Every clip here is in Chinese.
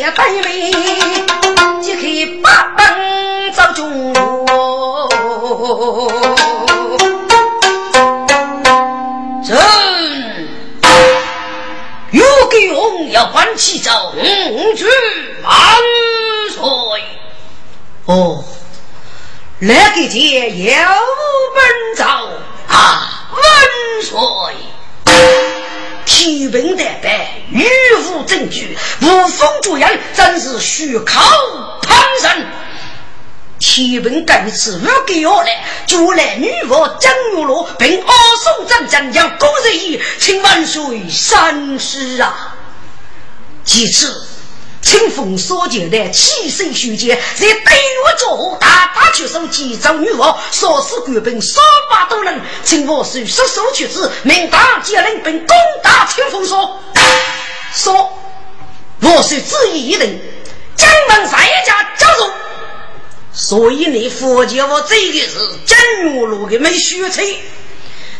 锋里写对联，即刻八奔走中路。要搬起走，去万岁！哦，那个姐有本走啊，万岁！提兵得白，御无证据，无风主人，真是虚口喷人。提兵该次如果要来，就来女佛江玉罗，并阿宋战将将公人义，请万岁三思啊！其次，清风所见的气势虚杰，在对我做大打出手，击掌女王，杀死官兵三百多人。请我是失手取之，命大接令并攻打清风所。说，我是旨意一定，江门三家加入。所以你佛教我这个是江月路的没虚吹，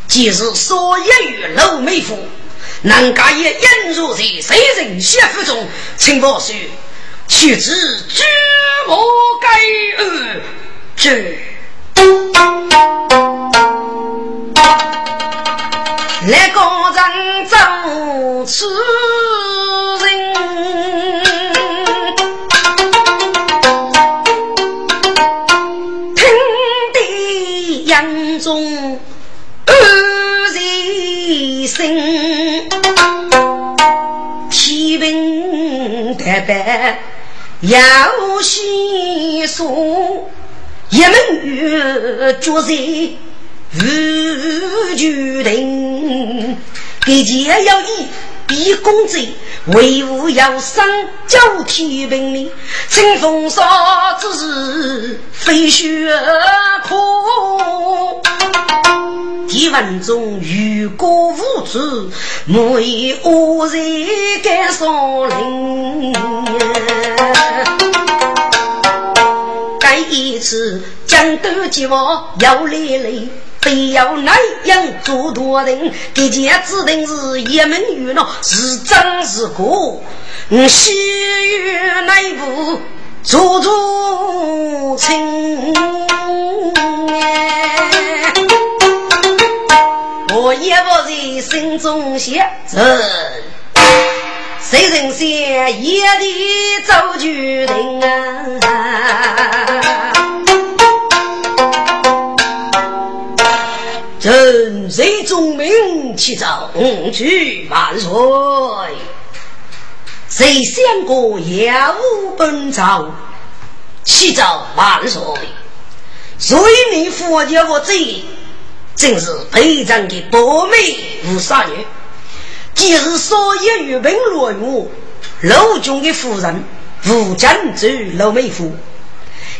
即是所言于老妹夫。南家也引入在谁人血府中，请报说，取之知我该恶？之。来高人走此人，听得眼中恶人心。白要细说，一门月决在无决定，给钱要以比公子，为伍要生九天平哩，清风沙之飞雪空。提文中遇过无知，莫以恶人敢伤人。该一次江都计划要来来，非要南阳做大人。这件指定是一门玉了，是真是假？西域内部做做清。我也不在心中想，谁人想夜里做决定啊？朕谁忠名起早去万岁？谁想过业务本朝去找万岁？谁你佛教我这？正是陪葬的多美无杀女，既是所有与文落玉陆军的夫人吴江州陆美夫，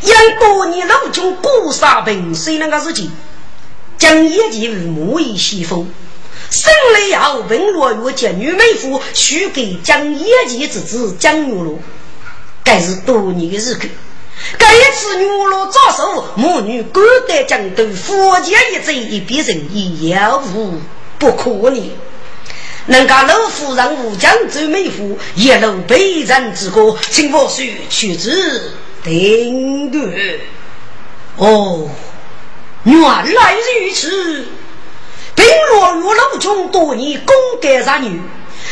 因多年陆军捕杀平水那个事情，将一及母以西风，生来后文落玉见女美夫许给将一及之子江玉露，该是多年的日子。这一次女罗招手，母女各得将斗，佛家一贼一笔人已有无不可呢。能够老夫人武将周美妇一路悲惨之歌，请我说取之定夺。哦，原来如此。并落入老中多年，功盖杀女，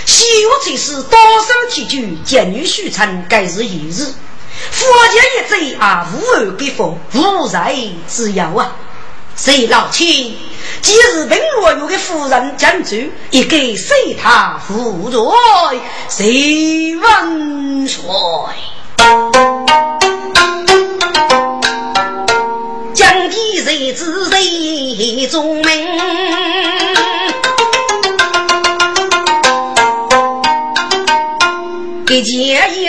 西岳才是多少提举，见女许参，该是一日。佛家一贼啊，无恶必佛，无才之有啊！谁老亲？今日本若有个夫人将走，一给随他负罪，谁万岁？谁知谁中名？一件一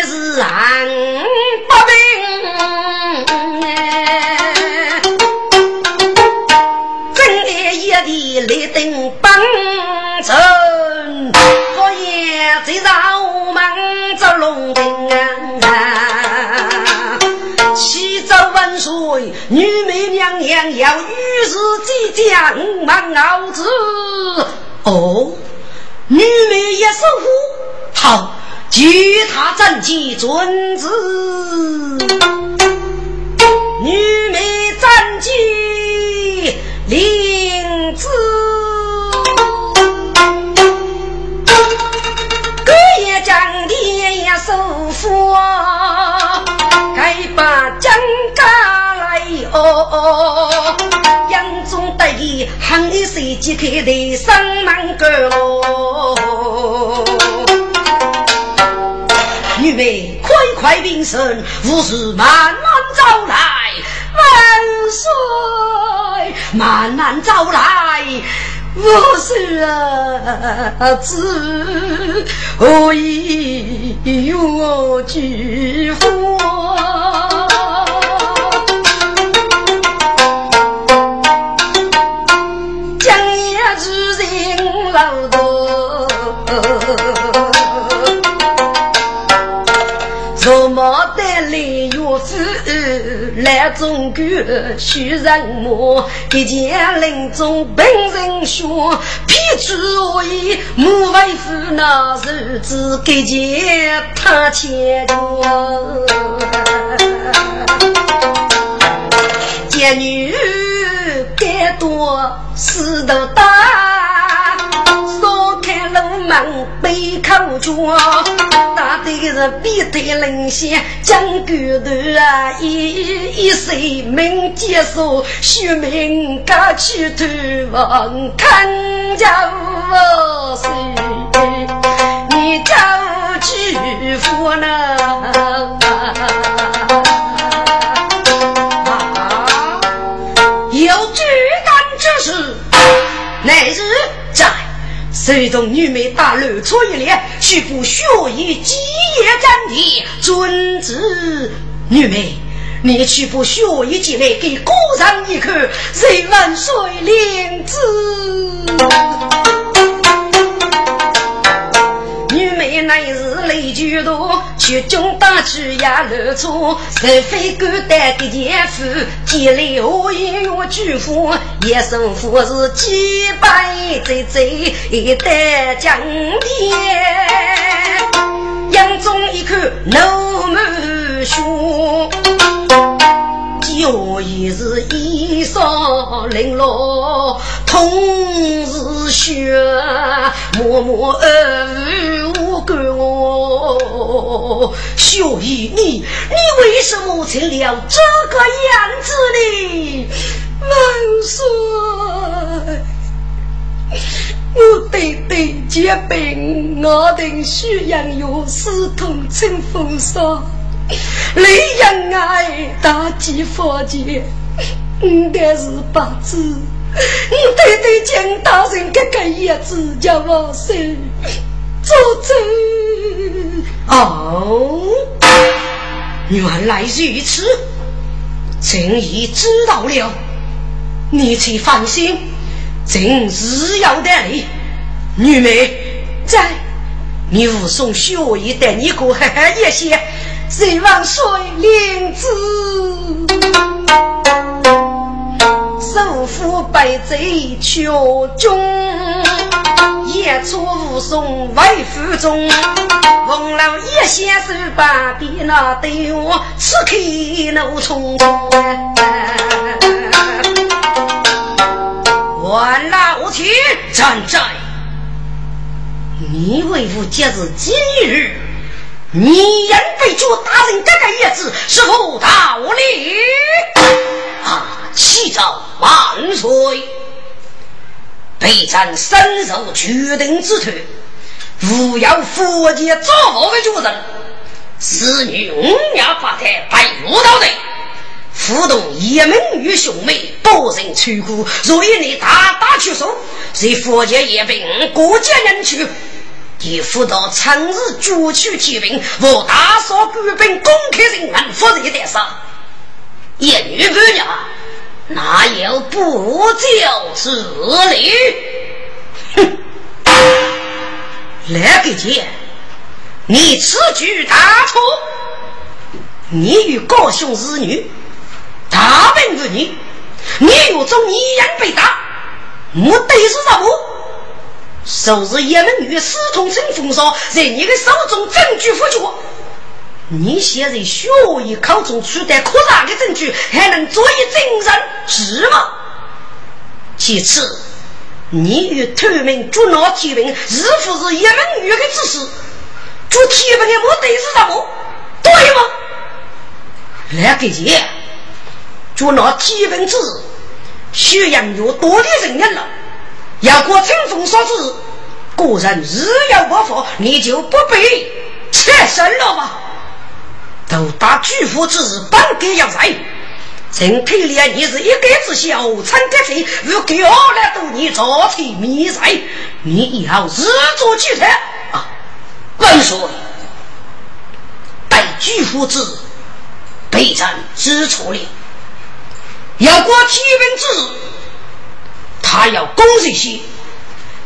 女美娘娘要与日即将满熬子哦，女美一首呼好。据他战绩尊子，女美战绩领子，各也将的也收服，该把将家来哦，杨宗得意，喊你谁即刻的上门哦。女妹，快快平身，无事慢慢招来。万岁，慢慢招来。我是儿子，何以我拒夫？中国许人魔，一见林中本人血，撇出我意，莫为夫那日子，给见他牵着。见女该多事头大，门背口角。大队人必得领先，将骨头啊一一岁命结束，续命家去投王，看家无岁，你家去福呢？有巨干之事，乃日在。随同女美大露出一脸，去赴雪衣基业战地，遵旨。女美，你去赴雪衣进来，给姑丈一看，谁万岁领旨。乃是雷居多。军中打去呀，露出是非孤单的奸夫，建立何以我举夫？一生富是几百贼贼得江天，眼中一看怒目血。我也是衣裳零落，痛是血，默默而无感哦。小姨，你你为什么成了这个样子呢？万岁！我弟弟结病，我等需养药，死痛成风霜。雷阳爱大吉佛节，应该是八字。你对对江大人这个叶子叫我谁做主？哦，原来如此，朕已知道了。你且放心，朕自有得理。女美在，你武松学艺带你过海一些。谁望水灵子，首富百贼求中，夜出武松为府中，王老一先手把的那对我此刻怒冲冲。万老天站在，你为父节日今日。你言被捉大人这个叶子是否道理？啊！启奏万岁！备战身受决定之徒，无要佛界造佛的主人，是女五娘八胎白入道内，辅动一门与兄妹不多人出谷，所以你大打出手，随佛家也兵各家人去，你辅导长日举取提兵，我大扫官兵，公开人案，负责得上。一女不娘，哪有不教之理？哼！来个姐，你此举大错。你与高兄之女，大本无你，你有种一样被打，目的是什么？收拾一门女私通成风骚，在你的手中证据不足。你现在学艺考中取得可查的证据，还能作为证人是吗？其次，你与透明捉拿提问，是否是一门女的指示？做提问的目的是什么？对吗？来给钱，就拿基本子，血养有多的人员了。要过清风所指，个人日要不发，你就不必切身了吧？都打巨富之日，本该要在。陈佩莲，你是一个子小参得罪，如给二来都你造成迷财，你以后日做巨财啊！本说待巨富之日。备战之处理，要过天分之日，他要攻这些，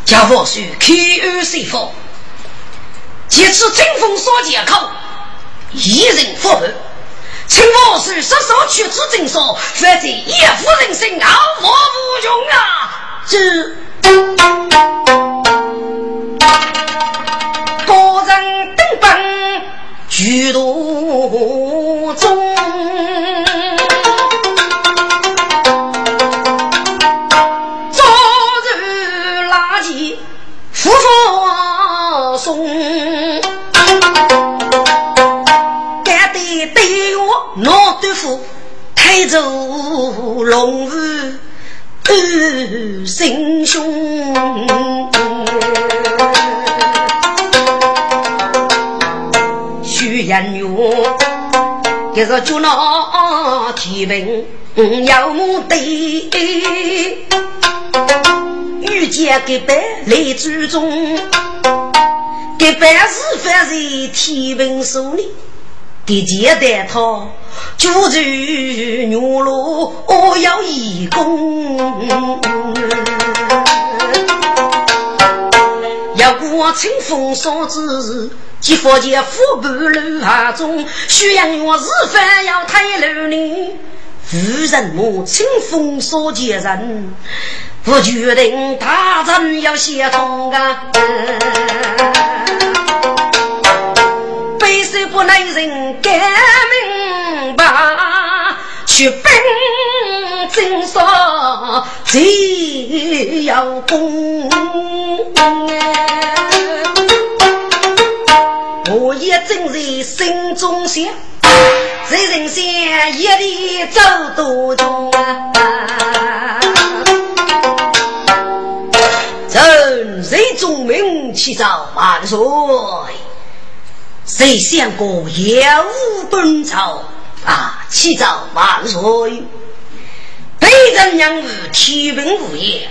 叫我去开二水佛，借此争锋所借口，一人复合，请我是失手去此征说，否则一夫人生傲我无用啊！这个人登本举途中。送，豆腐，抬走龙虎二心胸。徐延月，这是就那提问要目的，遇见个白来之中。一般是犯在天平手里，给接待他，就住牛罗要义工。要过清风霜之日，即佛前富半路下中，宣扬我是犯要太楼呢。夫人我清风所见人，不决定大战要先冲啊！不能人改明白，去奔正说只要功。我也正在心中想，在人间一里走多中啊！人中名起早万岁。谁想过业务本朝啊？起早万岁！北人养物天文物业，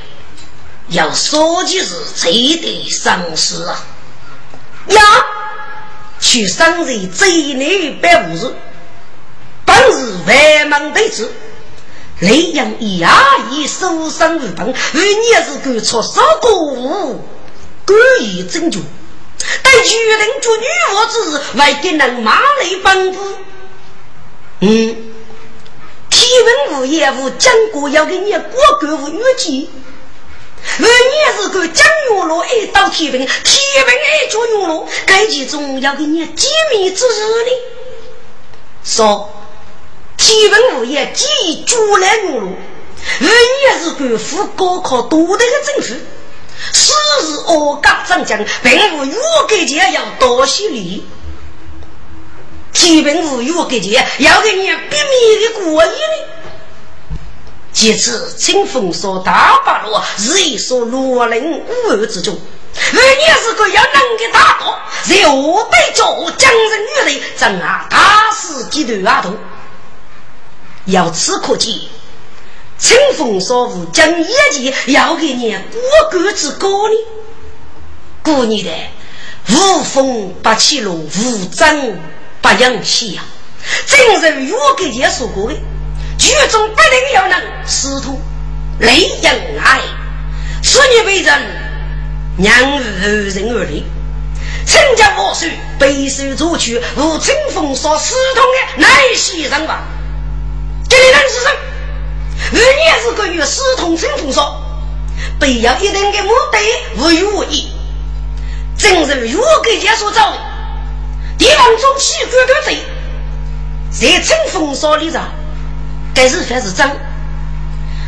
要说的是最得赏识啊！呀，去生日最内百五日，本日万忙得知，雷阳一牙一受伤无本，而你是敢出手过物，故意拯救。待决定做女娃之日，为给人马来帮助。嗯，天文物业务讲过要给你过购物月季，而你是个讲月落一到天文，天文爱做月落，该其中要给你机密之日呢。说天文物业基于主来月落，而你是个赴高考多的个政府。此日我刚上将，并无越给钱要多些礼。基本无越给钱要给你秘密的过意呢。其次，清风说大八路是一所罗林五二之中，而你是个要能的大哥，在我对着将人女人，怎啊打死几头阿头？由此可见。清风少妇将业绩要给你过个之高呢？过年的无风不起落，无争不扬起呀！正如我给你说过的，剧中不能有人师徒雷人爱，是你为人娘无人而立。陈家万岁，背手作曲，无清风少师同的乃西人吧？这里人是谁？二年是个月，师同春风少，必要一定的目的，无与无异。正如我给家所找的，地方中起官的贼，在春风少里上，该是还是真？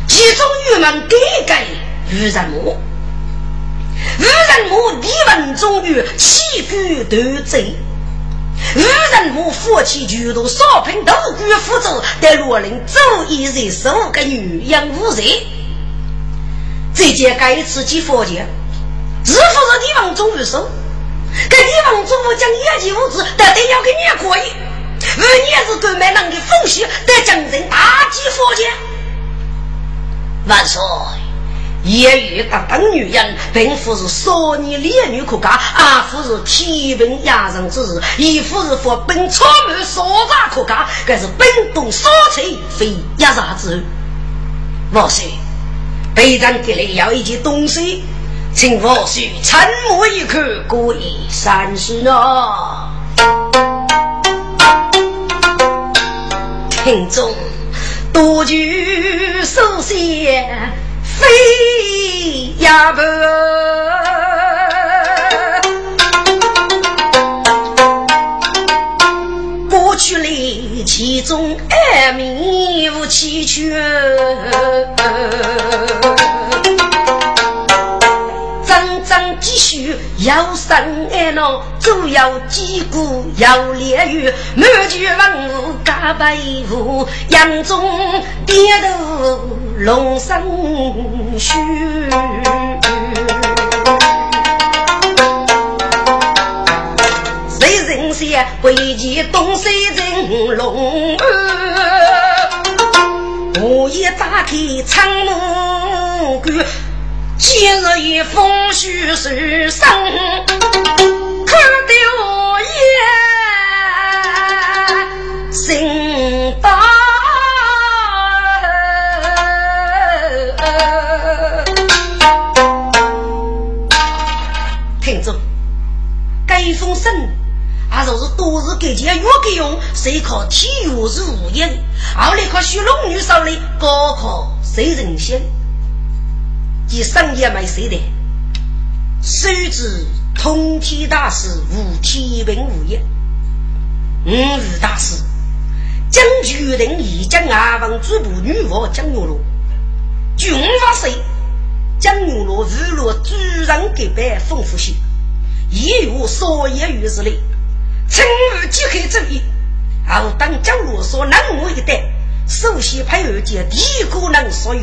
其中郁闷改改与人魔。无人母李文中与起居斗贼，无人母夫妻居多少品都归负责，但罗林早已人十五个女养无人。这件该次去佛前，是不是李文忠于手？该李文忠将业绩物质，但得要给你可以。而你是购买人的风险，得将人大击佛前。万岁。也遇得等女人，并不是少年烈女可嫁，而不是天平压人之日，亦不是佛本草木所杂可嫁，更是本东所翠非压啥之王岁，北长给来要一件东西，请王岁沉默一刻，故意三思呢。听众多举手写。飞呀不，过去里其中爱名无奇缺。继续要生爱郎，主要几股要烈雨，满卷文武加白虎，杨中点头龙生须。谁人先会见东西人龙儿？我一打开窗门关。今日以风雪受伤，可丢也心该封信。啊，就是多日给钱越给用，谁考体育是无业的，后来靠学龙女手里高考谁人先？即生也没谁的，手指通天大师无天平无业，五日大师将决定已将阿房主部女王江牛罗，军法师江牛罗日落主人给办丰富些，也有所言于之类，称日即刻正义，后当江罗所能为的，首先配合见第一个人所有，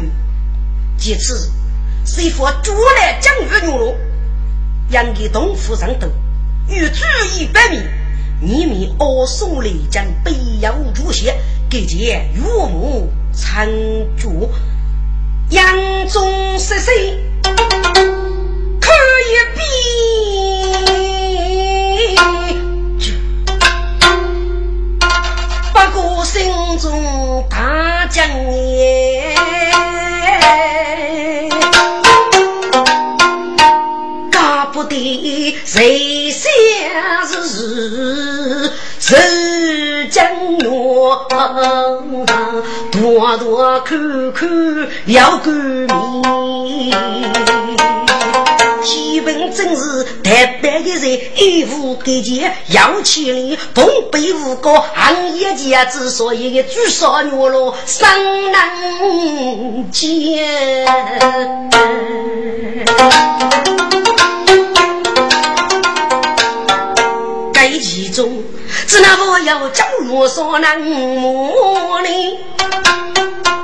其次。谁佛主来将日牛罗，养给东府上头，欲注意百米，你米二送雷将北洋主线，给见岳母参主，杨中十岁可以比，心中大将也。的谁想是是江月，多多看看了个面。基本真是台北的人，一无给钱要千里，东北五个行业界之所以最少月落上难见。其中，只那我要将我所能摸呢？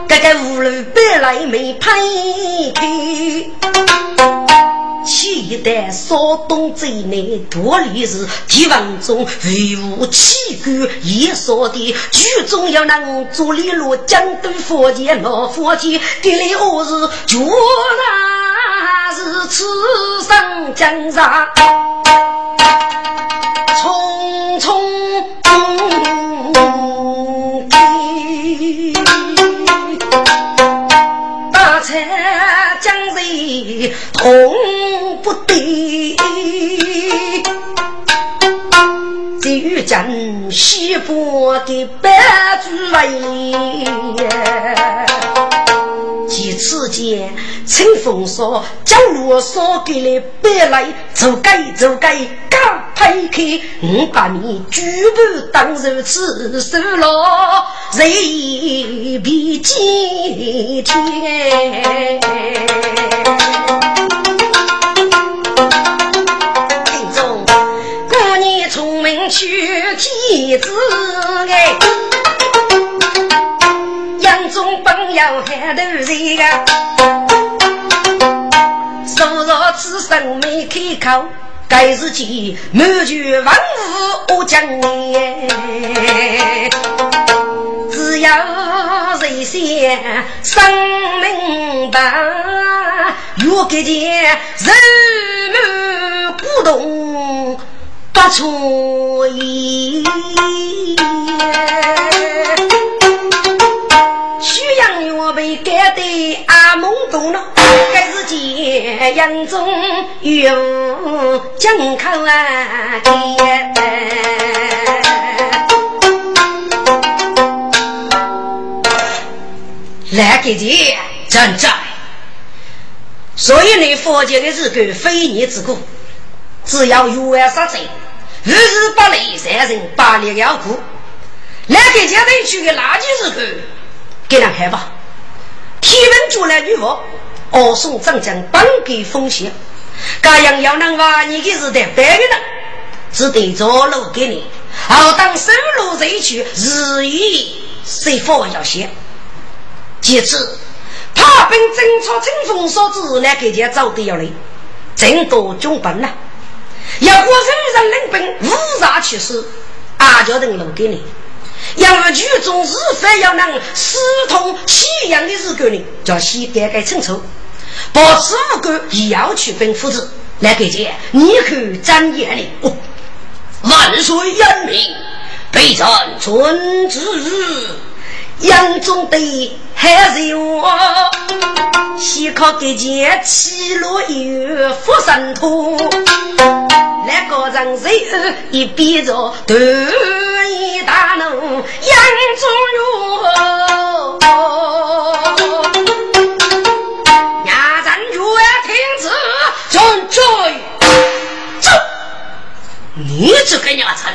这个五路白来没拍开，期待稍东之内多历史，帝王中威武气骨也说的，剧中要能做李罗江都佛前老佛前，给你我是决然是此生江上匆匆。痛不得，就将西伯的白猪为。几次间，清风说：“将罗烧给了白来，走该走该，刚拍开，我把你举步当如此手牢，人比今天。”去妻子哎，杨宗本要喊头人个，昨日此生没开口，该是见满卷万物我将哎，只要人先生明白，若给见人满古董。不出意，曲阳月被改的阿蒙懂了，该是见杨中有江口啊！来给姐站在，所以你佛家的日个非你之故，只要有爱杀贼。日日不累，三人把力要苦。来给家里去个垃圾时候，给他看吧。天文就来女佛，二送长江帮给奉献。这样要能把你的日代白给人，只得着路给你。好当收入人去，日益随佛要些。其次，他本侦察清风所指，来给家找的要来，真多军本呐。要过人人领兵，无杀其事，阿家等留给你。要剧中日非要能私通西洋的日个呢，叫先改改清楚，保持无辜也要去分夫子来给见，你可睁眼里。万岁严明，备战遵旨。杨宗德还是我，西靠给见七罗有福神图。那个人谁一边着头一大怒，杨宗儒，伢咱越听旨，准追走。你这个伢子，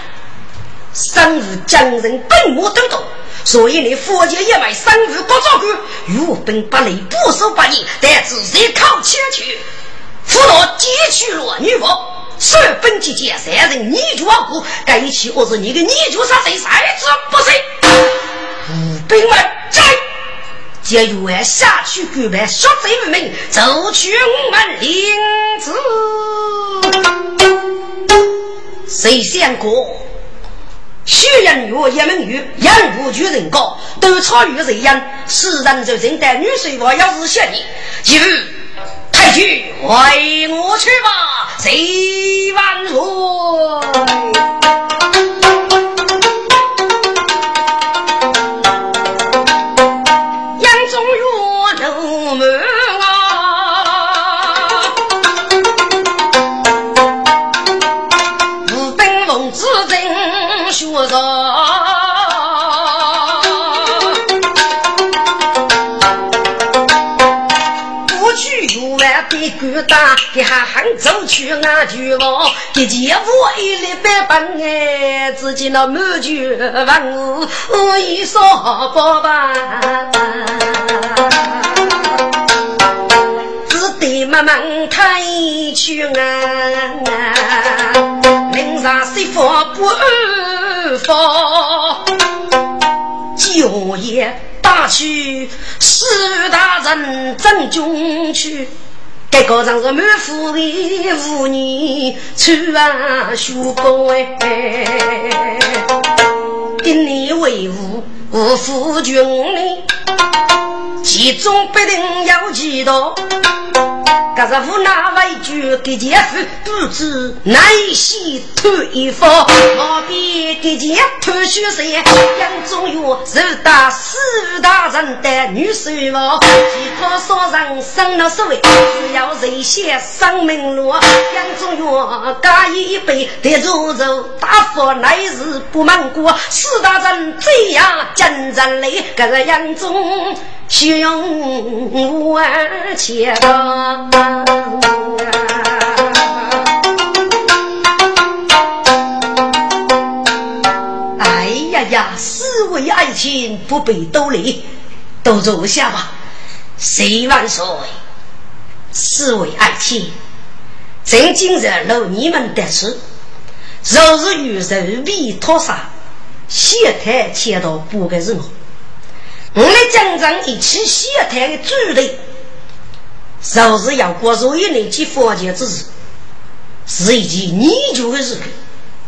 生日将人本我都懂。所以你佛教一脉三日不做官，如本不累，不守不义，但自己靠前去，俘虏劫取了女佛，说本期间三人你就亡故，该起我是你的你就杀谁，谁之不谁？五兵们在，接着下去举办血贼无名，走去我们领子，谁想过？修人月一门女，养不举人高，都超于人样。世人就认得女婿我要是血你，就太君为我去吧，谁万岁。走去俺去望，一见我一粒白本哎，自己那满卷万物一扫包吧，只得慢慢看去啊，临上媳妇不安放，就业打去四大人正中去。该高上是满腹的妇女穿啊绣工哎，定你为伍我夫君哩，其中必定有几多。可是无那位举给姐夫不知奈西一方，何必给姐夫许谁？杨中元是大四大人的女婿王，其他所人生了所谓，只要人先生命路。杨中元干一杯得如肉，大福乃是不满过。四大人这样真人来，可是杨中。血勇万千！哎呀呀，四位爱卿不必多礼，都坐下吧。谁万岁？四位爱卿，朕今日留你们得吃，若是与人比托杀，谢太切到不该是我。我们江上一起谢太的主力，就是要过入一年级佛教之日，是一件研究的事。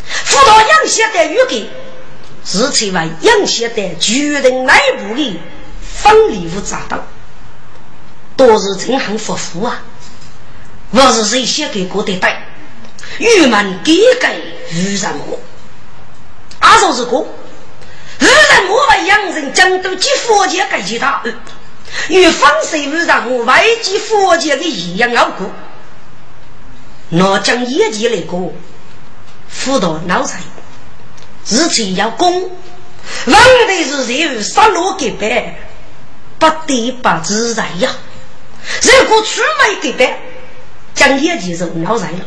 辅导杨先的预给，是成为杨先的决定内部的分离物炸弹，都是真很复复啊！我是谁写给过的带？郁闷给给于人我，阿说是过。日人我把洋人将都及佛界改其他，与方水日人我外及佛界的一样傲骨。那将业绩来过，辅导脑残，日前要攻，问题是谁有杀戮给白，不得不自在呀。如果出卖给白，将业绩就脑残了。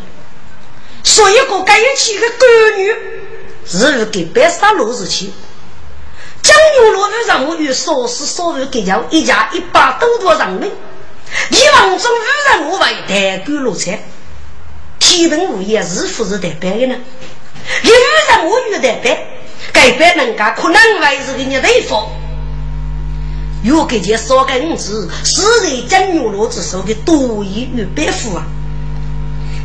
所以个该一起的干女，是给白杀戮日期。江永罗与让我与所思所为给交一家一百多多人民，以往中与人我为代管路财，天平物业是不是代表的呢？与人我与代表，改变人家可能为是给你对付。若给这少个五子，是在江永罗之手的多一与百户啊！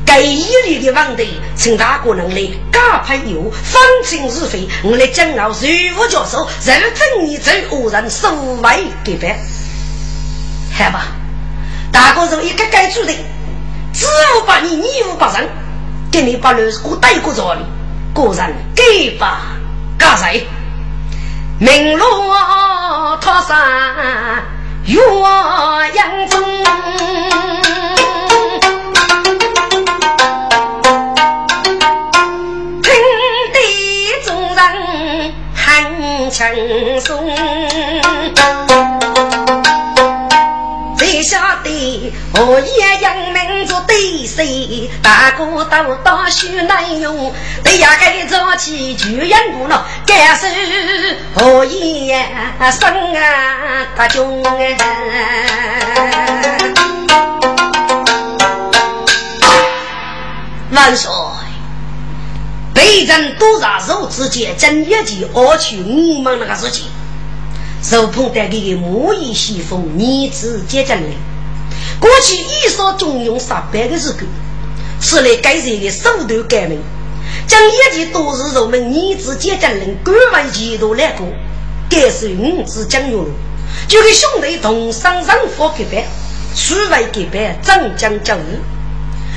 给一里的问题，请大哥能来加派油，方清是非。我来讲到税务教授，认真一走，恶人收为给办。好吧，大哥是一个该做的，知无不言，言无把人，给你把六十个带过这里，个人给吧，干谁？明路他山岳阳中。松，谁晓得我也养民族对谁？大哥都大学难用，对呀该早起就养不了，该是我也生啊大穷哎！万岁。北人多杀肉之间，正业绩而去我们那个事情，受捧带给的木易西风，儿子接着来。过去一说中用上百个日子，是来改善的手段改名，将业绩都是我们儿子接着人官为前途来过，改是五子将用，就跟兄弟同上任佛给办，数位给办，长江教育。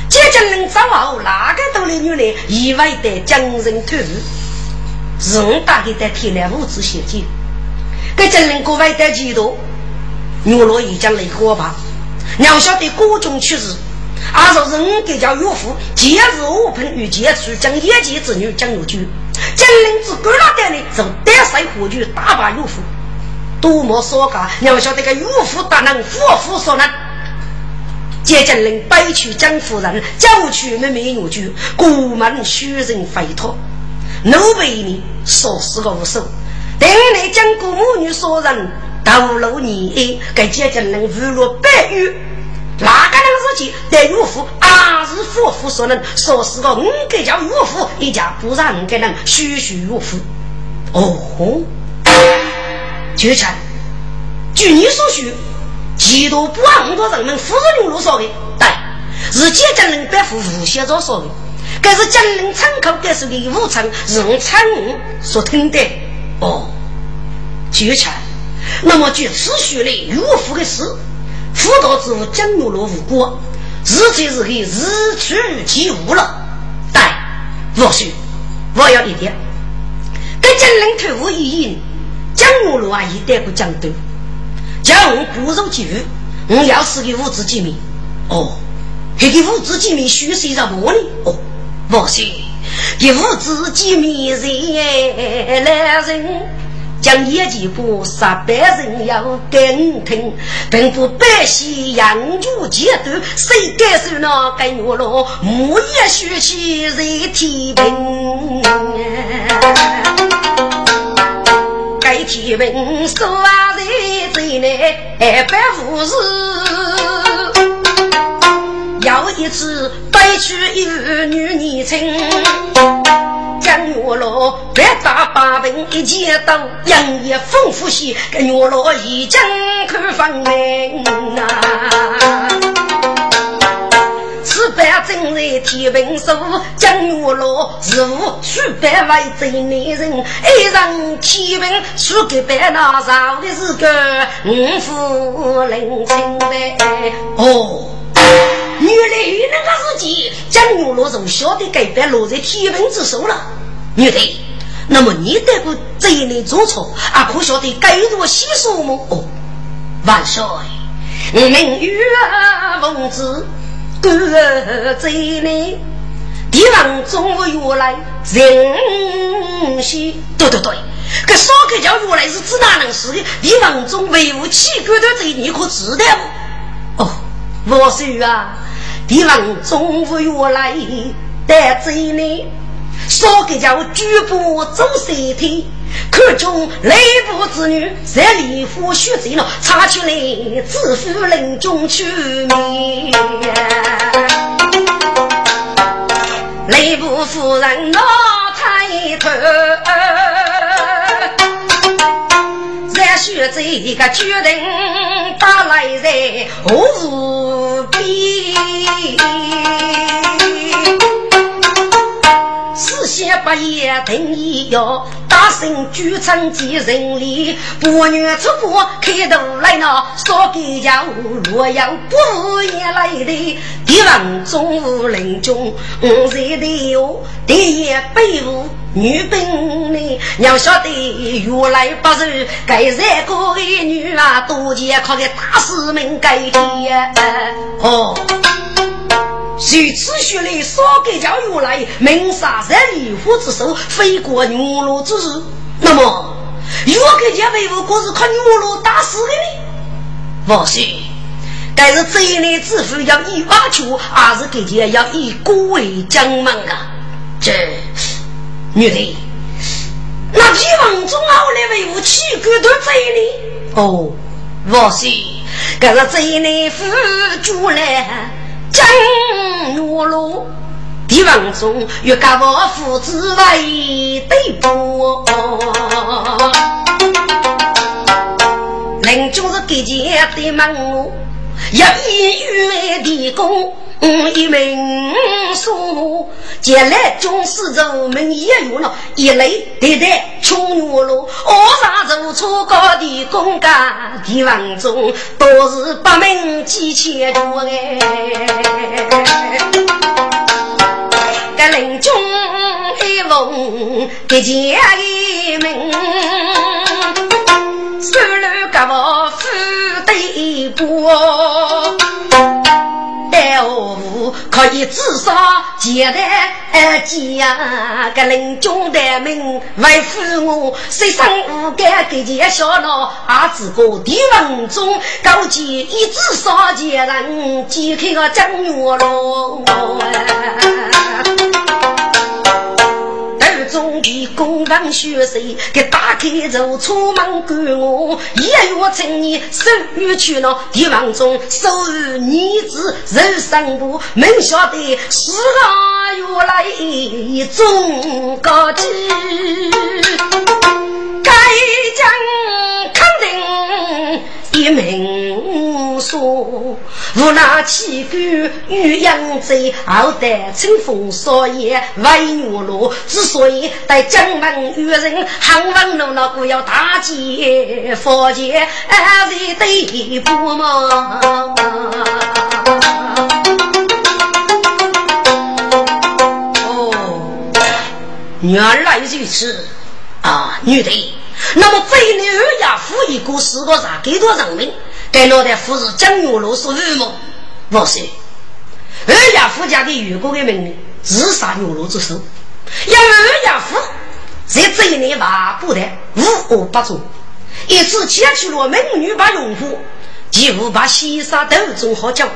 接将人走后，哪个都来女人意外的将人投入，是我大概在天来物质写进。给将人国外的几多，牛罗已将来过吧。要晓得各种趋势，而说是我给叫岳父，今日我朋与杰出将一级子女将入去，将人之过了的呢，就得赛火炬打败岳父，多么说噶！要晓得个岳父大能，夫妇所能。接将人摆去江夫人，叫去妹妹女婿，国门虚人飞脱，奴婢你说是个无手，等你将姑母女说人透露你爱，给接将人贿赂百余，哪个人事情得岳父还是夫妇所能？说是个五个叫岳父，一家不让五个人虚虚岳父。哦，就成，据你所许。几多不按很多人们夫人牛路说的，对，是接江人白虎无锡着说的，该是江人参考该是李武成是我参所听的。哦，就差。那么据史书里岳父的事，辅导之父江月落无辜，日即日黑日出即无了。但或许我要一点，跟江人投无一应，江月落啊也带过江都，叫我骨肉俱无，我要是给物质见面。哦，这个物质见面需是什么呢？哦，或许给物质见面人来人。将业绩部杀百人要跟听，并不百姓养猪节度，谁敢受那跟我咯？木叶血气在天平，该天平说话人最难办无事，要一次白去一女年轻。跟月老别打八分一件刀，杨业丰富些，跟月老一将看分明啊！此般正在天平手，江月老是无数百万真男人，爱上天平输给白那上的是个五福临清的哦。原来那个时间，江月老从小的改变落在天平之手了。女的，那么你得过这一类做错，啊，可晓得该如何洗漱么？哦，万岁，我们与奉旨，各这一类帝王中午原来人心，对对对，这少个叫原来是指哪能事的？帝王中威武气骨的这一你可知道不？哦，万岁啊，帝王中午原来在这一类。少个叫举步走三天，看中雷部之女，在礼服学贼了，插起来自负人中去面。雷部夫人老太头，在学贼个决定打来在无边。四仙八爷定义要大圣举成几人力，不愿出国开头来闹，少给家务若要不也来的，帝王中午临终五岁的哟，第一辈伍女兵呢，要晓得原来不是该三个女啊，多见靠在大师们改的哦。如此血泪，少给教育来，明杀在离虎之手，飞过牛罗之日。那么，如果给家为何果是靠牛罗打死的呢？不是，该是这一类支付要以挖求，还是给家要以孤为将门啊？这女的，那比王中后来为何气骨都这里？哦，不是，该是这一类辅助来。江月落，帝王中越家我父子为对簿，临终是给钱的门，要一月的功。一名书，将来军师人们也有了，一类对待穷弱了，我上做出高的公家，地方中都是八门几千多哎。个林中一梦，一家一门，手楼个我富得多。可以至少简单而简呀，个人中的命为父我，谁生无敢给钱小老，儿子过地王中高见一至少见人，揭开个正月喽。中的公房学生，给打开走出门赶我，一月成年收入去了，地方中收入女子人生部，没晓得是个月来中高级，该讲肯定一名。说，无奈起高与扬州，后代清风少爷为女罗，之所以在江门遇人，汉文路那个要大劫佛劫，还是对不嘛？哦，原来如此啊，女的。那么非你二丫夫一个四个啥给多人命？该脑袋夫是江月楼所为么？不是，二丫夫家的员工的命令自杀月楼之手，因为二丫夫在这一年把不得无恶不作，一次牵去了美女把用户，几乎把西沙斗中好叫。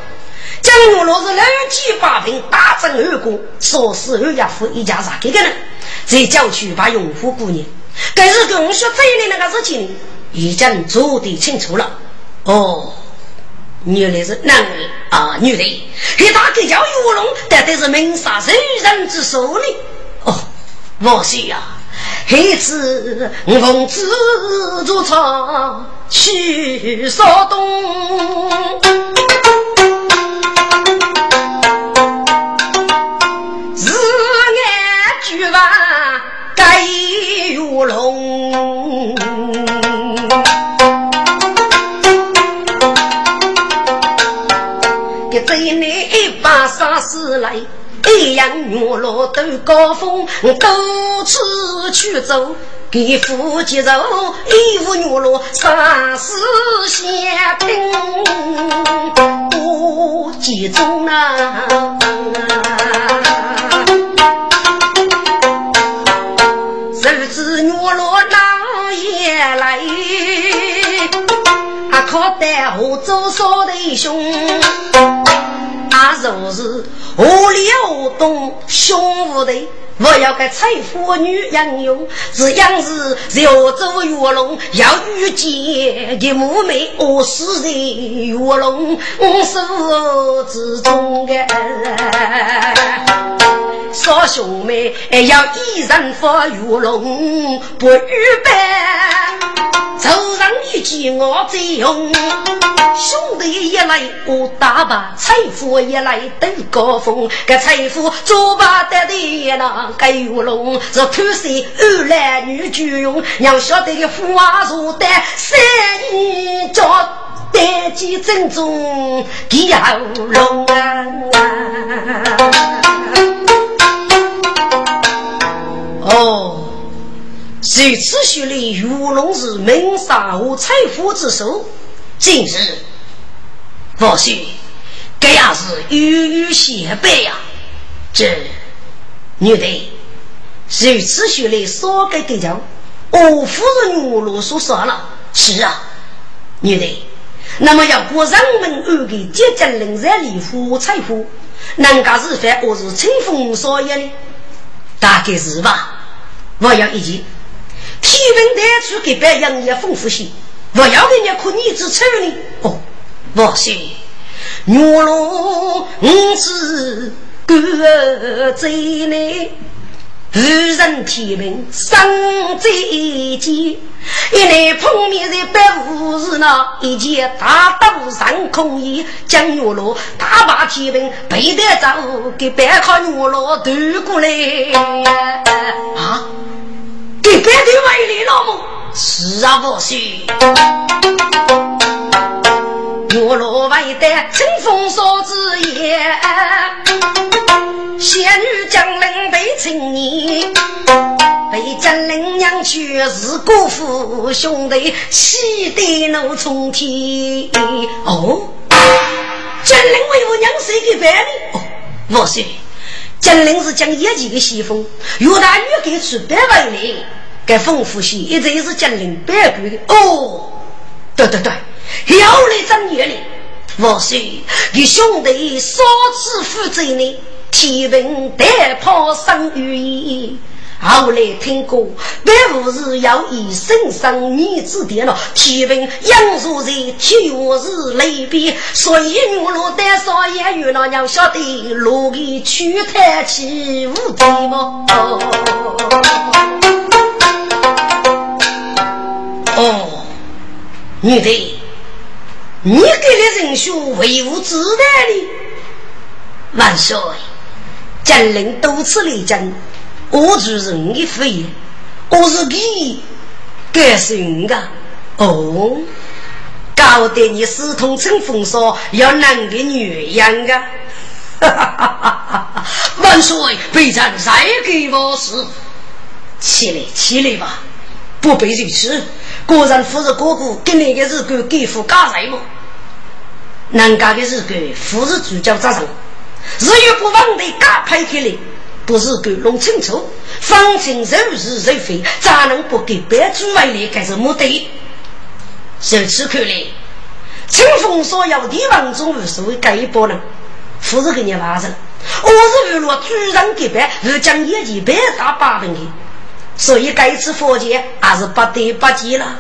江月楼是六七八平大正二公，说是二丫夫一家啥给个人，在郊区把用户姑娘。该是跟我说这里那个事情已经做得清楚了。哦，原来是男的啊，女的，给他给叫玉龙，但都是明杀人人之手里。哦，我说呀，孩子奉旨入朝去扫东，日安举完。盖玉龙，一这年一把杀死来，一样月落斗高峰，到处去走，给夫接走，一副月落杀死先兵，不集中啊。靠得我做少弟兄，啊，若是我了懂兄无的，我要给财富女人用，这样子要做月龙，要遇见的母妹，我是在月龙手之中的。少兄妹要一人发月龙，不预备。手上一记我最用，兄弟一来我打把，财富一来斗高峰。这财富做不得的也那个玉龙，是贪色二来女俱用，娘晓得的花如丹，三一叫单机正宗吉龙啊！如此说来，玉龙是名杀和财富之首。今日或许，这也是悠悠显摆呀。这女的，如此说来，说给给讲，我夫人玉龙所说了。是啊，女的，那么要过人们安给接近人山里富财富，人家是犯我是清风少爷呢？大概是吧。我要一句。天文台去给别人也丰富些，不要给人看你只丑呢。哦，不行，月落五子各在内，无人天文生在间。一来碰面在百无日那一件大刀上空衣，将月落大把天文背得走，给别看月落渡过来啊。给别的为你老母？是啊，不是。我若为得清风少之言，仙女降临被青年，被江陵娘去是姑父兄弟，喜得怒冲天。哦，江陵为我娘谁给办的？哦，不是。金陵是江业绩的西风，岳大女给出百万里，给丰富些，一直是金陵百官的。哦，对对对，要来争业哩。我说，你兄弟少次负责呢，天平带炮生羽翼。后来听过，百无是要以身上女子的了。天平杨树在天下是雷边，所以我落得少爷与老娘晓得，路给去太起无敌么？哦，女的，你给了人兄维护自然的万岁，将领多次来讲，我就是你的福业，我是你该信的哦。搞得你私通成风骚，要男的女样啊！哈哈哈哈哈！万岁，备战再给我死，起来起来吧！不被如此，果然夫人哥哥给那个日干给付家财么？南家的日干夫人主角责任，日月不忘的嘎派开来，不是干弄清楚，方清如是如非，咋能不给白主外来？该是目的？如此看来，清风所要的王中无所谓改一波呢？夫人给你发生，我是为了主人给白，而将业绩白打八分的。所以该次佛节还是不得不记了。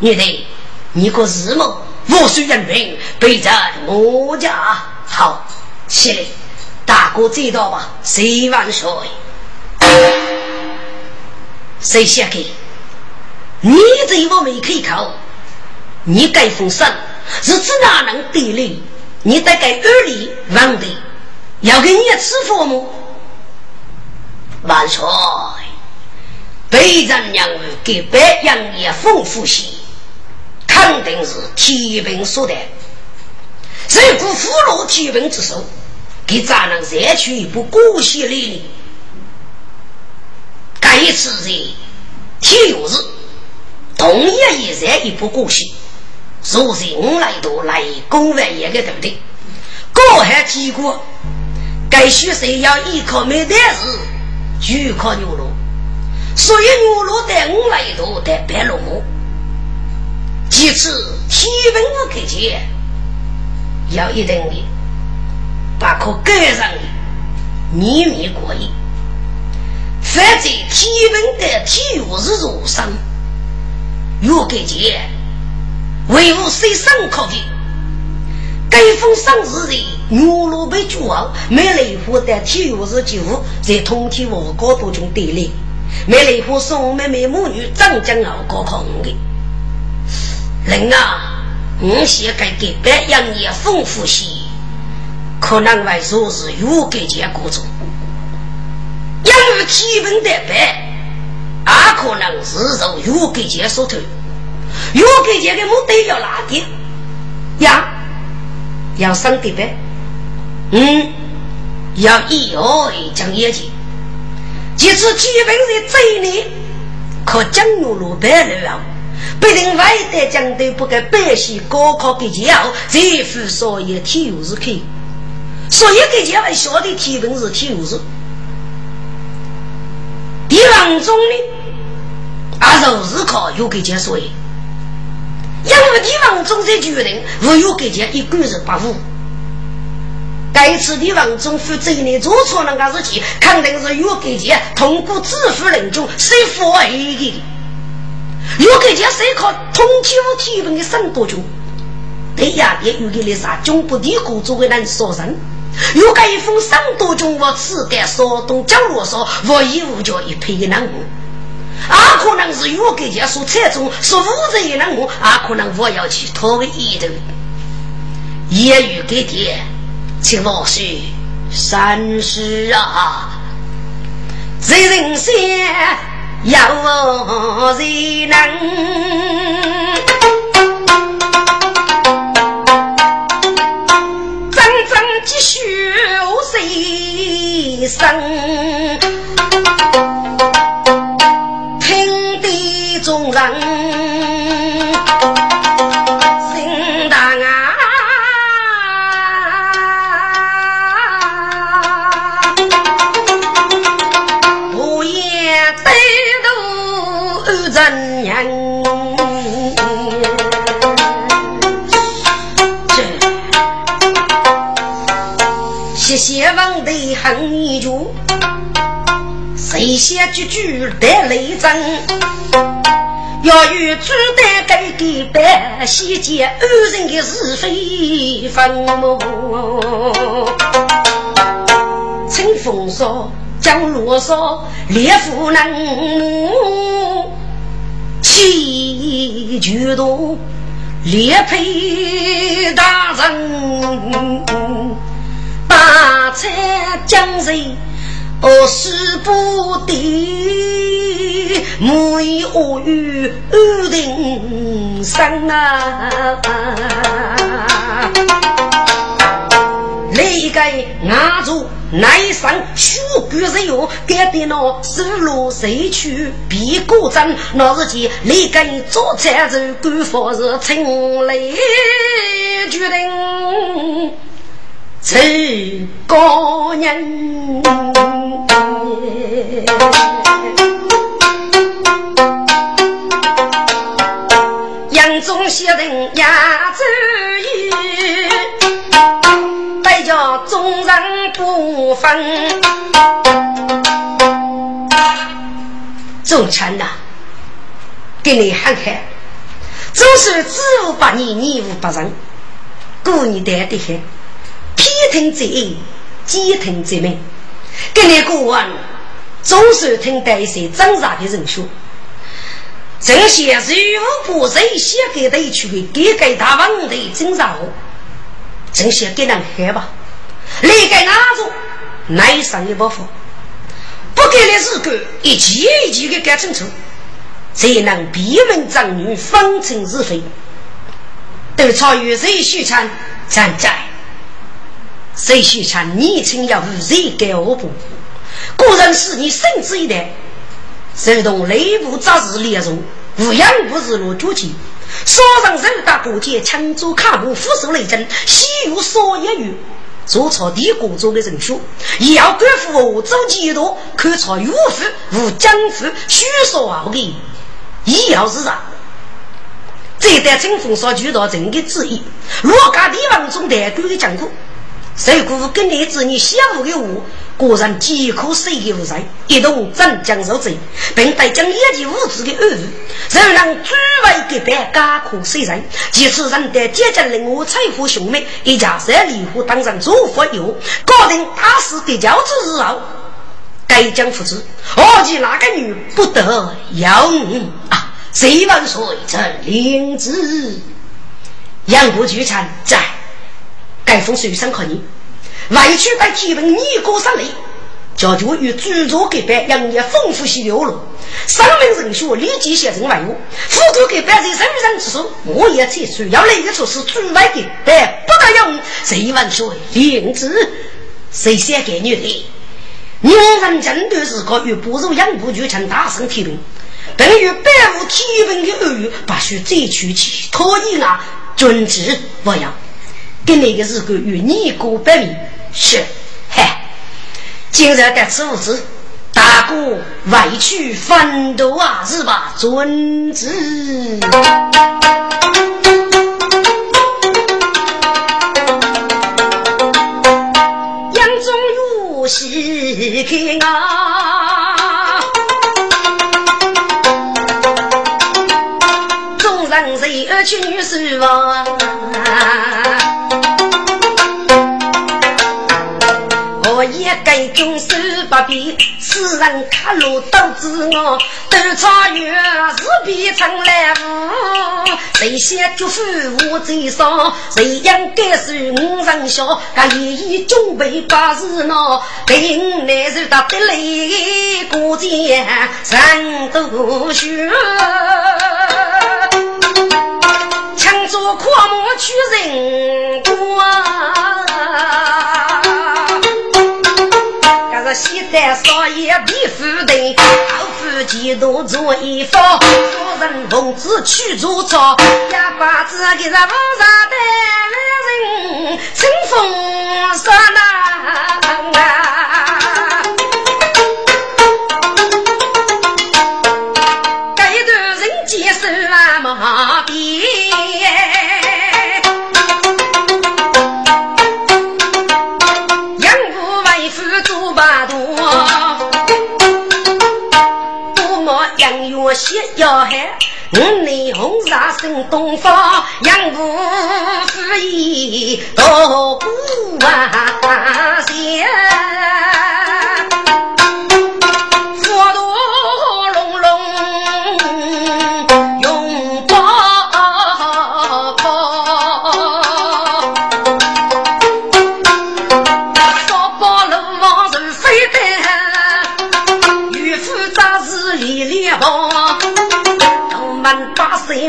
女的，你可是么？我虽人命，备战我家。好，起来，大哥知道吧？谁万岁，谁先给？你这我没开口，你该封神，日子哪能得力？你得给二里王的，要给你吃佛么？万岁。北人娘给北洋也丰富些，肯定是天兵所带。如果俘虏天兵之手，给咱能摘取一部古稀礼礼。这一次的天有日，同样也摘一部古稀。如今来都来公万一个对不对？高喊结果，该学生要依靠没得事，就靠牛肉。所以牛肉带五来多带白龙母，其次天文的给钱要一定的，把可盖上的秘密过瘾。反正天文的体育是如上，要给钱维护谁上可的。该封上日的牛肉被煮好，没雷户的体育是几乎在通天我高度中得来。没雷虎送妹妹母女长江熬过空的人啊，我先该给白杨业丰富些，可能会说是有给结果中，因为天文的白，也可能是受有给结所头，有给结的目的要哪点？呀，要生的白，嗯，要一哦一讲业绩。即使基本在这里，可江牛路白路啊，必定外带江都不给百姓高考给教，这副所有体育是可以，所以给教会晓得体文是体育是。地方中呢，啊，就是靠有给教所以，因为地方中在决定，无有给教一个人不服。该次的王中负责呢做错那个事情，肯定是有给钱通过支付人中谁付而已的。有给钱谁靠通缉我提问的审多中？对呀，也有给了啥中部地工作为人说声，有个一封上多种我吃的说东江罗嗦我一无角一配一难过。啊可能是有给耶说菜种说五十一难过啊可能我要去拖个一头也与给爹请老师三十啊。这人生有我的人一生？听得众人。先王的恨一句，谁先句句得雷震？要与朱丹改改白，细节二人的是非分？清风说，江罗说，烈妇能气举动，列配大人，大才将人我师不敌，母以恶语安定生啊！一个牙住内伤，血骨人哟，该的那走路谁去比过针？那日间你跟做菜走，官方是清雷决定成高人。杨宗写人牙子意。代叫众人不分，众臣呐，给你喊开，总是知无不言，言无不尽，故你得的很，偏听则恶，兼听则明。给你过问，总是听得一些挣扎的人说，这些是无不谁写给的去给给大王的挣扎哦。真想给人害吧，离开哪种内上一包袱，不给的日子一级一级的改清楚，才能闭门张女，方成是非。都超越谁许参站在，谁许参年轻要无谁改恶不？果然是你圣旨一代，手动内部杂事列入，无养无日落绝迹。手上手打过节，抢走卡布，俯首雷震，西游所言语，做错帝国做的人数，要官府走几多，可朝岳父无江父，虚说好的，一要是啥？这代清风所举到真的旨意，若家地方中代官的讲过，谁辜负跟你子女小的我？果然饥渴谁的无才，一同镇江受罪，并带将业绩无知的恶语，仍让诸位给别家苦谁人？即使人得接近人我财富兄妹，一家三离户当上主妇有，搞定大事的交之日后，该将父子，何其那个女不得要啊！谁万岁这灵子，杨国聚餐在，该封水上可你。外去带提本，你过上来，叫就与主座给办杨业丰富些流了。上门人数立即写成外务，副主给办在身上之手，我也提出要来一处是主外给办，不得用。谁问说灵子，谁先给你的？女人针对是个与不如杨部就成大声提本，等于百无提本的耳语，不许再出去，可以啊，遵旨不要。跟那个是个与你过百米。是，嘿，今日得此物资，大哥外去奋斗啊，是吧？遵旨。杨宗岳喜开啊，众人谁而去女婿啊？终手不比，世人看路都知我。斗茶园是比成来无，谁先祝福我最少，谁应该是五人笑。他一一准备把事闹，定来是他得来过节人都学，抢做阔木取人多。西单少爷比夫人，后夫几多做一方，做人同志去做操，哑巴子给咱往上的人，乘风上浪东方，杨武夫义多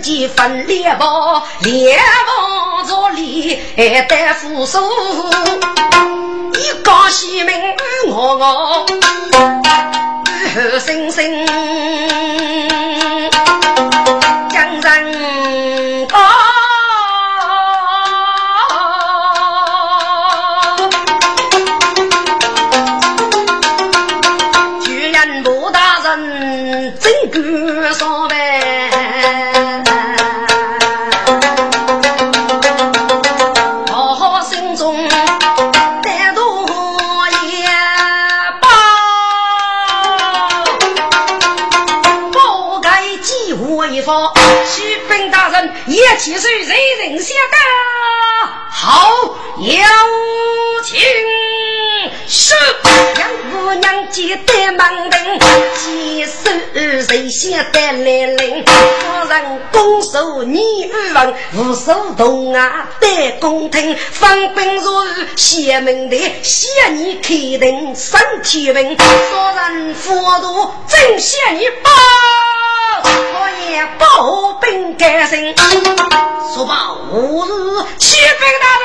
几分猎豹，猎豹着里带扶手，一高西门我我，后生生一起水人人下的好有情是杨姑娘记得忙登，几手谁先得来临？夫人拱手你问，无手动啊得公听。方兵若谢门的，谢你开灯身体稳。夫人佛度正谢你报。我也保兵改姓，说报吾日启禀大人，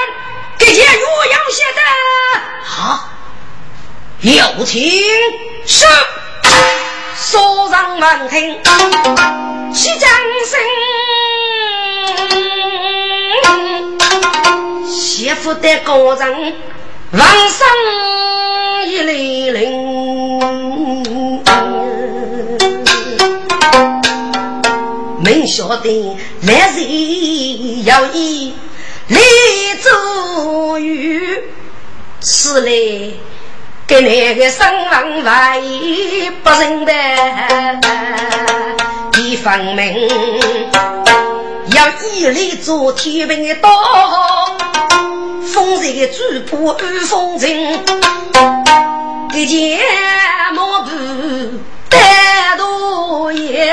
给些岳阳县的好，有请是。所长闻听，齐将声，媳妇的高人王上一雷铃。晓得来人要以来做雨，此来给那个生王万一不认得，一方门要以来做天平的刀，风在主仆安风尘，一件毛布带多也。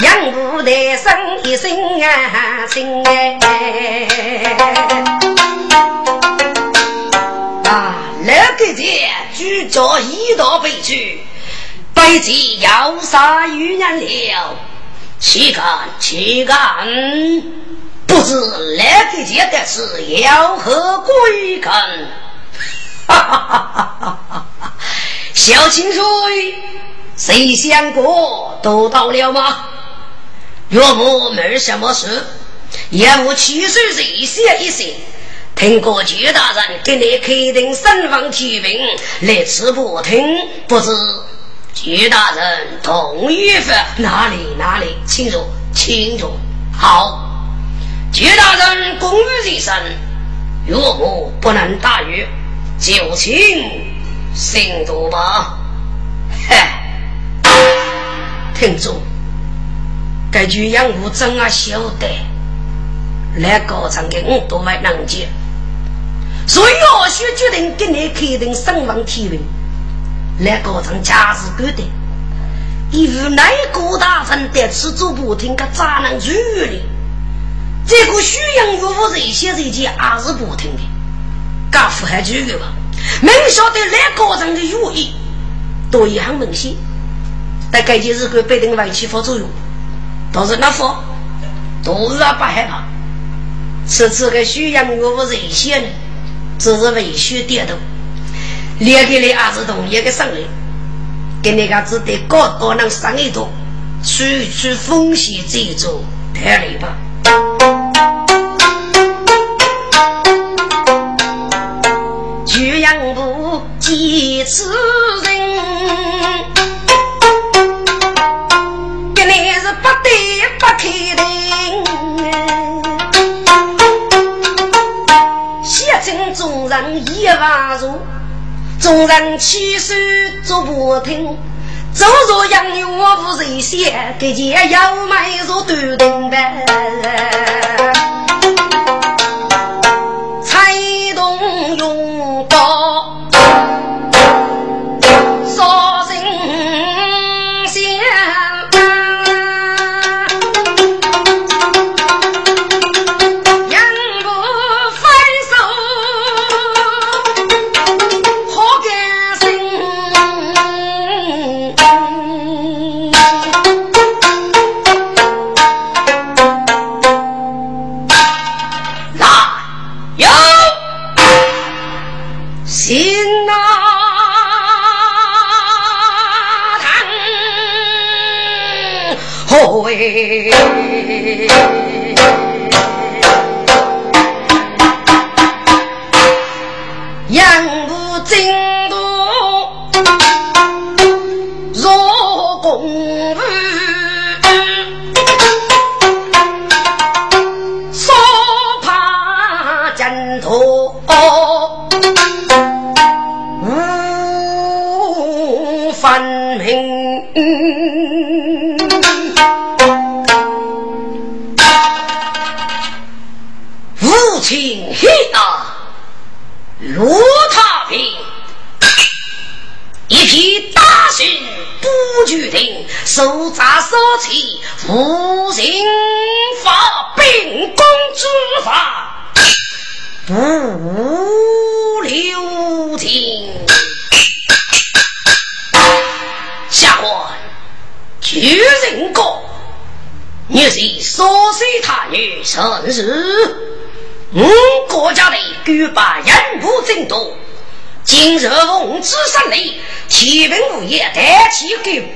养不得生一心啊，心哎！啊，那个姐举着一道悲去，北极要杀余年了，岂敢岂敢！不知那个姐的是要何归根？哈哈哈哈哈哈！小清水，谁想过都到了吗？若无没什么事，也无七岁人写一些。听过曲大人给你开定身房提名，来此不听，不知曲大人同意否？哪里哪里，清楚清楚。好，曲大人公于一生，若无不能大于，就请行坐吧。嘿，听住。该句养物怎啊晓得？来高层的我都没能接，所以我需决定给你开定身亡提名。来高层家事管的，以无奈郭大人的此做不听，个咋能处理？这个徐阳岳父这些人家也是不听的，敢符合这个吧？没晓得来高层的寓意，都一很明显，但该件事会被定外起副作用。倒是那副，都是不害怕。此次个徐阳岳不人先呢，只是为血点头。连给你儿子同一个生日，给你个子得高多能生一多，处处风险这种太累吧。徐阳不几次。一万如，众人起手做不听，走若杨玉无人先，给见要买座断定的，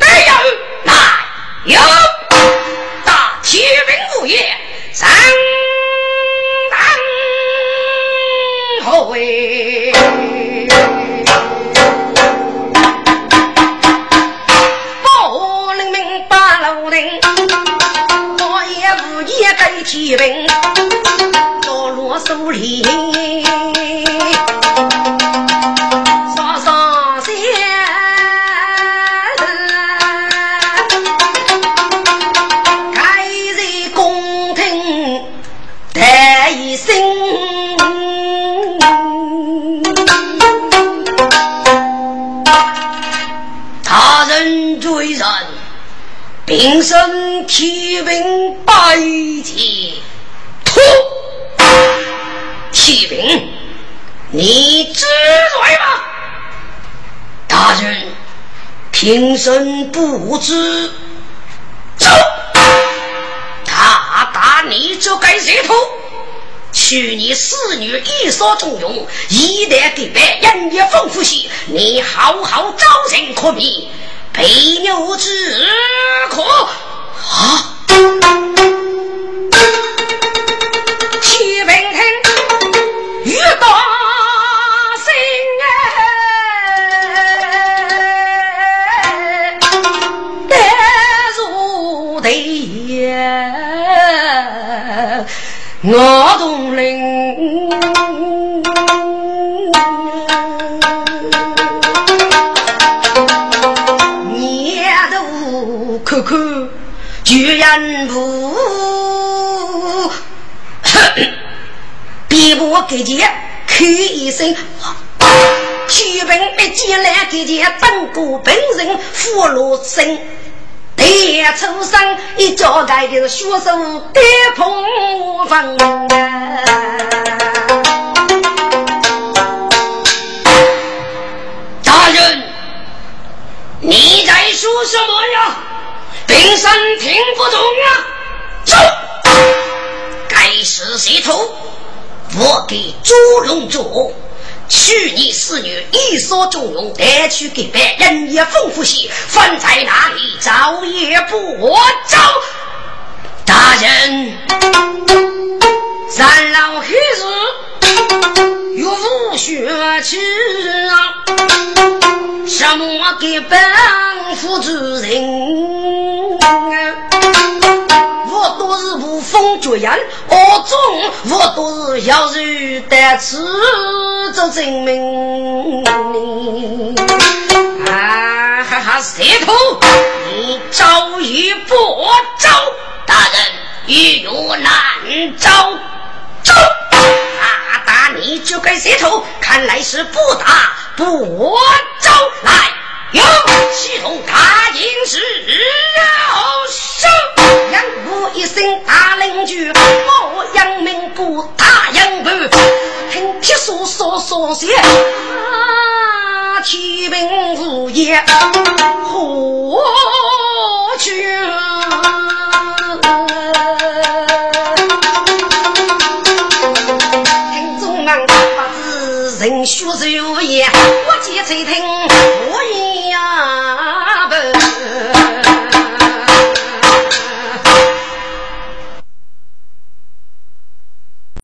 起给白羊来有大启禀物业上当后位，报领命把楼顶，我也无业该启禀。我手里平生启禀拜见。启禀，你知罪吗？大人，平生不知。走，他打你这该舌头，去你侍女一所重用，一旦给别人也丰富些，你好好招人可比，陪牛之可啊！我同林，看居然不，别我给钱，哭一声，启禀一进来给钱，等过本人俘虏生。一出生，一脚盖的血手跌碰风。大人，你在说什么呀？兵生听不懂啊！走，该死谁头，我给朱龙做。娶你四女，一所重用，带去给别人也丰富些。放在哪里，找也不我找。大人，三老黑日又无血气啊！什么给本府主人？我都是无风绝阳，我中我都是要日得此做证明。啊哈哈，舌头，你招与不招？大人，欲有难招。招，打你这个舌头，看来是不打不招。来，有系统大营是要生。杨武一声大令句，我杨明不打杨步，听铁树说说些，启禀无言，何去？人学如言，我皆在听我言呀。